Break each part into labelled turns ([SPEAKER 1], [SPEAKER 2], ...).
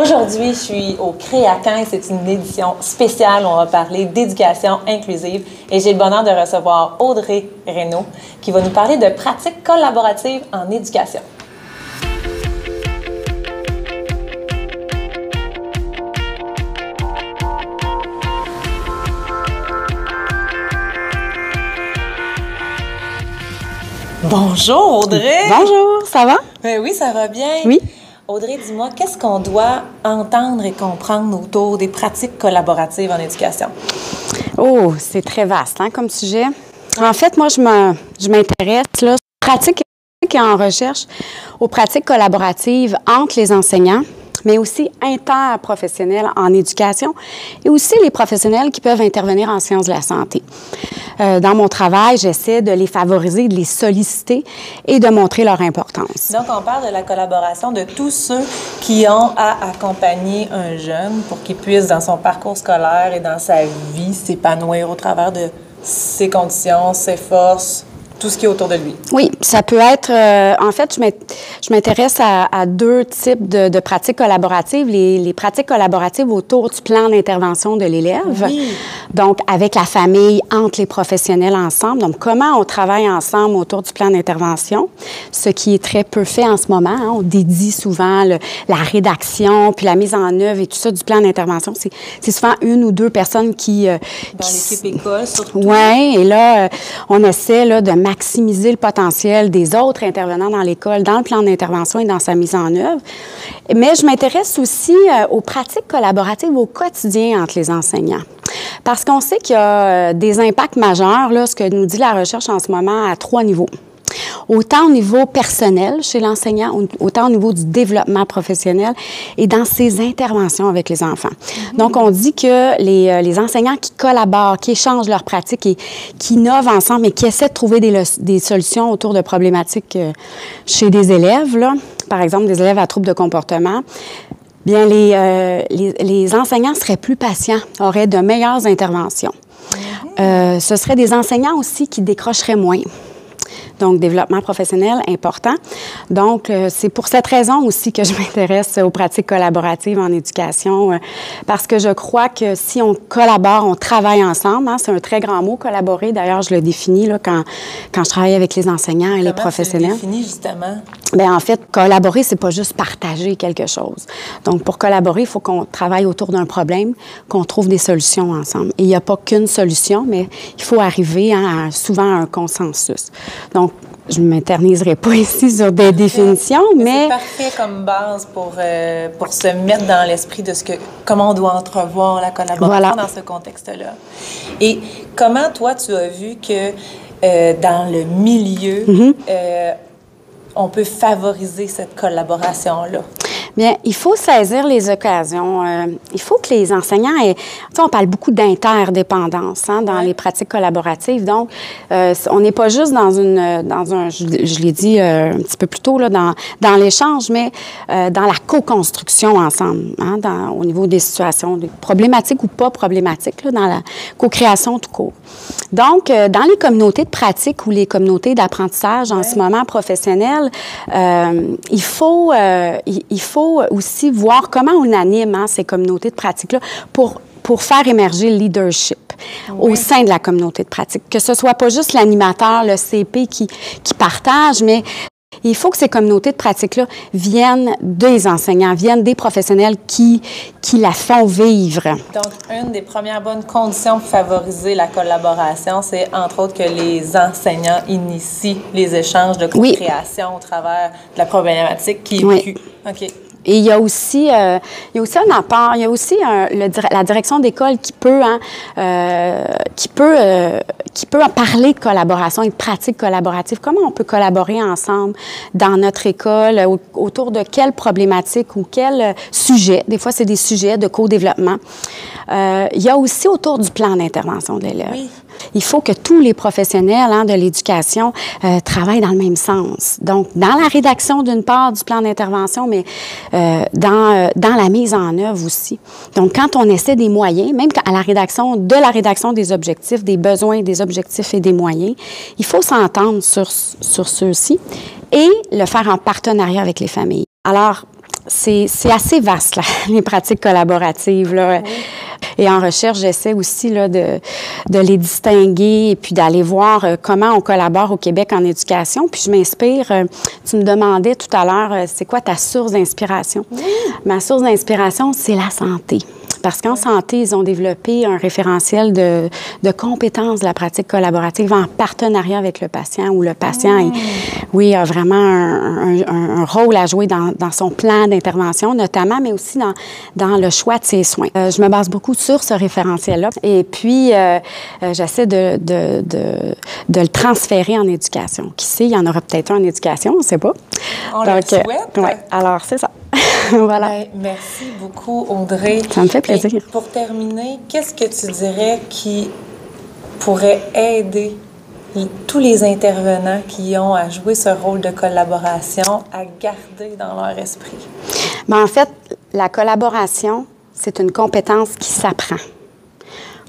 [SPEAKER 1] Aujourd'hui, je suis au Créacan et c'est une édition spéciale. On va parler d'éducation inclusive et j'ai le bonheur de recevoir Audrey Reynaud qui va nous parler de pratiques collaboratives en éducation. Bonjour Audrey.
[SPEAKER 2] Bonjour, ça va?
[SPEAKER 1] Ben oui, ça va bien.
[SPEAKER 2] Oui.
[SPEAKER 1] Audrey, dis-moi, qu'est-ce qu'on doit entendre et comprendre autour des pratiques collaboratives en éducation?
[SPEAKER 2] Oh, c'est très vaste hein, comme sujet. En fait, moi, je m'intéresse là, pratique et en recherche aux pratiques collaboratives entre les enseignants, mais aussi interprofessionnels en éducation et aussi les professionnels qui peuvent intervenir en sciences de la santé. Euh, dans mon travail, j'essaie de les favoriser, de les solliciter et de montrer leur importance.
[SPEAKER 1] Donc, on parle de la collaboration de tous ceux qui ont à accompagner un jeune pour qu'il puisse, dans son parcours scolaire et dans sa vie, s'épanouir au travers de ses conditions, ses forces, tout ce qui est autour de lui.
[SPEAKER 2] Oui, ça peut être. Euh, en fait, je m'intéresse à, deux types de, pratiques collaboratives. Les, pratiques collaboratives autour du plan d'intervention de l'élève. Oui. Donc, avec la famille, entre les professionnels ensemble. Donc, comment on travaille ensemble autour du plan d'intervention, ce qui est très peu fait en ce moment. Hein. On dédie souvent la rédaction, puis la mise en œuvre et tout ça du plan d'intervention. C'est souvent une ou deux personnes qui.
[SPEAKER 1] Euh, Dans l'équipe école, surtout.
[SPEAKER 2] Oui, et là, euh, on essaie là, de maximiser le potentiel des autres intervenants dans l'école, dans le plan d'intervention et dans sa mise en œuvre. Mais je m'intéresse aussi euh, aux pratiques collaboratives au quotidien entre les enseignants. Parce qu'on sait qu'il y a euh, des impacts majeurs, là, ce que nous dit la recherche en ce moment, à trois niveaux autant au niveau personnel chez l'enseignant, autant au niveau du développement professionnel et dans ses interventions avec les enfants. Donc, on dit que les, euh, les, enseignants qui collaborent, qui échangent leurs pratiques et qui innovent ensemble et qui essaient de trouver des, des solutions autour de problématiques euh, chez des élèves, là, par exemple des élèves à troubles de comportement, bien, les, euh, les, les, enseignants seraient plus patients, auraient de meilleures interventions. Euh, ce seraient des enseignants aussi qui décrocheraient moins. Donc, développement professionnel important. Donc, euh, c'est pour cette raison aussi que je m'intéresse aux pratiques collaboratives en éducation, euh, parce que je crois que si on collabore, on travaille ensemble, hein, c'est un très grand mot, collaborer. D'ailleurs, je le définis là, quand, quand je travaille avec les enseignants et les professionnels.
[SPEAKER 1] Tu le définis justement?
[SPEAKER 2] Bien, en fait, collaborer, c'est pas juste partager quelque chose. Donc, pour collaborer, il faut qu'on travaille autour d'un problème, qu'on trouve des solutions ensemble. Et il n'y a pas qu'une solution, mais il faut arriver hein, à, souvent à un consensus. Donc, je ne m'éterniserai pas ici sur des définitions, mais...
[SPEAKER 1] C'est parfait comme base pour, euh, pour se mettre dans l'esprit de ce que, comment on doit entrevoir la collaboration dans ce contexte-là. Et comment, toi, tu as vu que euh, dans le milieu, mm-hmm. euh, on peut favoriser cette collaboration-là?
[SPEAKER 2] Bien, il faut saisir les occasions. Euh, il faut que les enseignants aient... Tu sais, on parle beaucoup d'interdépendance hein, dans les pratiques collaboratives. Donc, euh, on n'est pas juste dans une... Dans un, je, l'ai dit euh, un petit peu plus tôt, là, dans, dans l'échange, mais dans la co-construction ensemble, hein, dans, au niveau des situations problématiques ou pas problématiques, là, dans la co-création tout court. Donc, dans les communautés de pratique ou les communautés d'apprentissage en ce moment professionnel, il faut... il faut aussi voir comment on anime hein, ces communautés de pratique-là pour pour faire émerger le leadership au sein de la communauté de pratique. Que ce soit pas juste l'animateur, le CP qui, qui partage, mais il faut que ces communautés de pratique-là viennent des enseignants, viennent des professionnels qui, qui la font vivre.
[SPEAKER 1] Donc, une des premières bonnes conditions pour favoriser la collaboration, c'est entre autres que les enseignants initient les échanges de création au travers de la problématique qui est oui. OK.
[SPEAKER 2] Et il y a aussi, euh, il y a aussi un apport, il y a aussi la direction d'école qui peut, hein, euh, qui peut, euh, qui peut parler de collaboration et de pratiques collaboratives. Comment on peut collaborer ensemble dans notre école autour de quelles problématiques ou quels sujets? Des fois, c'est des sujets de co-développement. il y a aussi autour du plan d'intervention de l'élève. Oui. Il faut que tous les professionnels hein, de l'éducation euh, travaillent dans le même sens. Donc, dans la rédaction d'une part du plan d'intervention, mais euh, dans, euh, dans la mise en œuvre aussi. Donc, quand on essaie des moyens, même à la rédaction, de la rédaction des objectifs, des besoins, des objectifs et des moyens, il faut s'entendre sur, sur ceux-ci et le faire en partenariat avec les familles. Alors, c'est assez vaste, là, les pratiques collaboratives. Là. Et en recherche, j'essaie aussi là, de, de, les distinguer et puis d'aller voir euh, comment on collabore au Québec en éducation. Puis je m'inspire, euh, tu me demandais tout à l'heure, euh, c'est quoi ta source d'inspiration? Ma source d'inspiration, c'est la santé. Parce qu'en santé, ils ont développé un référentiel de, de, compétences de la pratique collaborative en partenariat avec le patient, où le patient, ah. oui, a vraiment un, un, rôle à jouer dans, dans son plan d'intervention, notamment, mais aussi dans, dans, le choix de ses soins. Euh, je me base beaucoup sur ce référentiel-là. Et puis, euh, euh j'essaie de, de, de, de, le transférer en éducation. Qui sait, il y en aura peut-être un en éducation, on ne sait pas.
[SPEAKER 1] On le souhaite. Ouais,
[SPEAKER 2] alors, c'est ça.
[SPEAKER 1] voilà. Ben, merci beaucoup, Audrey.
[SPEAKER 2] Ça me fait plaisir.
[SPEAKER 1] pour terminer, qu'est-ce que tu dirais qui pourrait aider tous les intervenants qui ont à jouer ce rôle de collaboration à garder dans leur esprit?
[SPEAKER 2] Ben, en fait, la collaboration, c'est une compétence qui s'apprend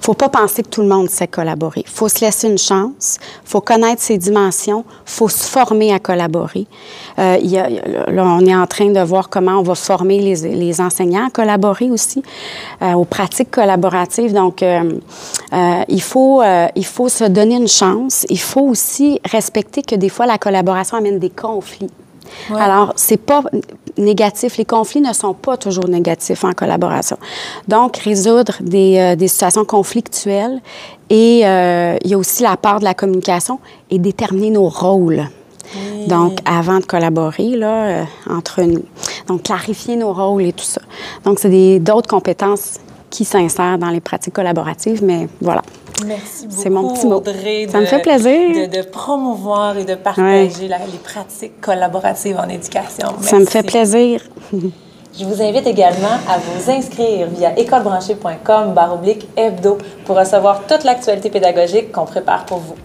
[SPEAKER 2] faut pas penser que tout le monde sait collaborer. faut se laisser une chance, faut connaître ses dimensions, faut se former à collaborer. Euh, y a, là, on est en train de voir comment on va former les, les enseignants à collaborer aussi, euh, aux pratiques collaboratives. Donc, euh, euh il, faut, euh, il faut se donner une chance. Il faut aussi respecter que des fois, la collaboration amène des conflits. Alors, c'est pas négatif. Les conflits ne sont pas toujours négatifs en collaboration. Donc, résoudre des, euh, des situations conflictuelles et euh, il y a aussi la part de la communication et déterminer nos rôles. Donc, avant de collaborer, là, euh, entre nous. Donc, clarifier nos rôles et tout ça. Donc, c'est d'autres compétences qui s'insèrent dans les pratiques collaboratives, mais voilà.
[SPEAKER 1] Merci beaucoup, C'est mon petit mot. Audrey,
[SPEAKER 2] Ça me fait plaisir.
[SPEAKER 1] De, promouvoir et de partager les pratiques collaboratives en éducation.
[SPEAKER 2] Ça me fait plaisir.
[SPEAKER 1] Je vous invite également à vous inscrire via écolebranchée.com hebdo pour recevoir toute l'actualité pédagogique qu'on prépare pour vous.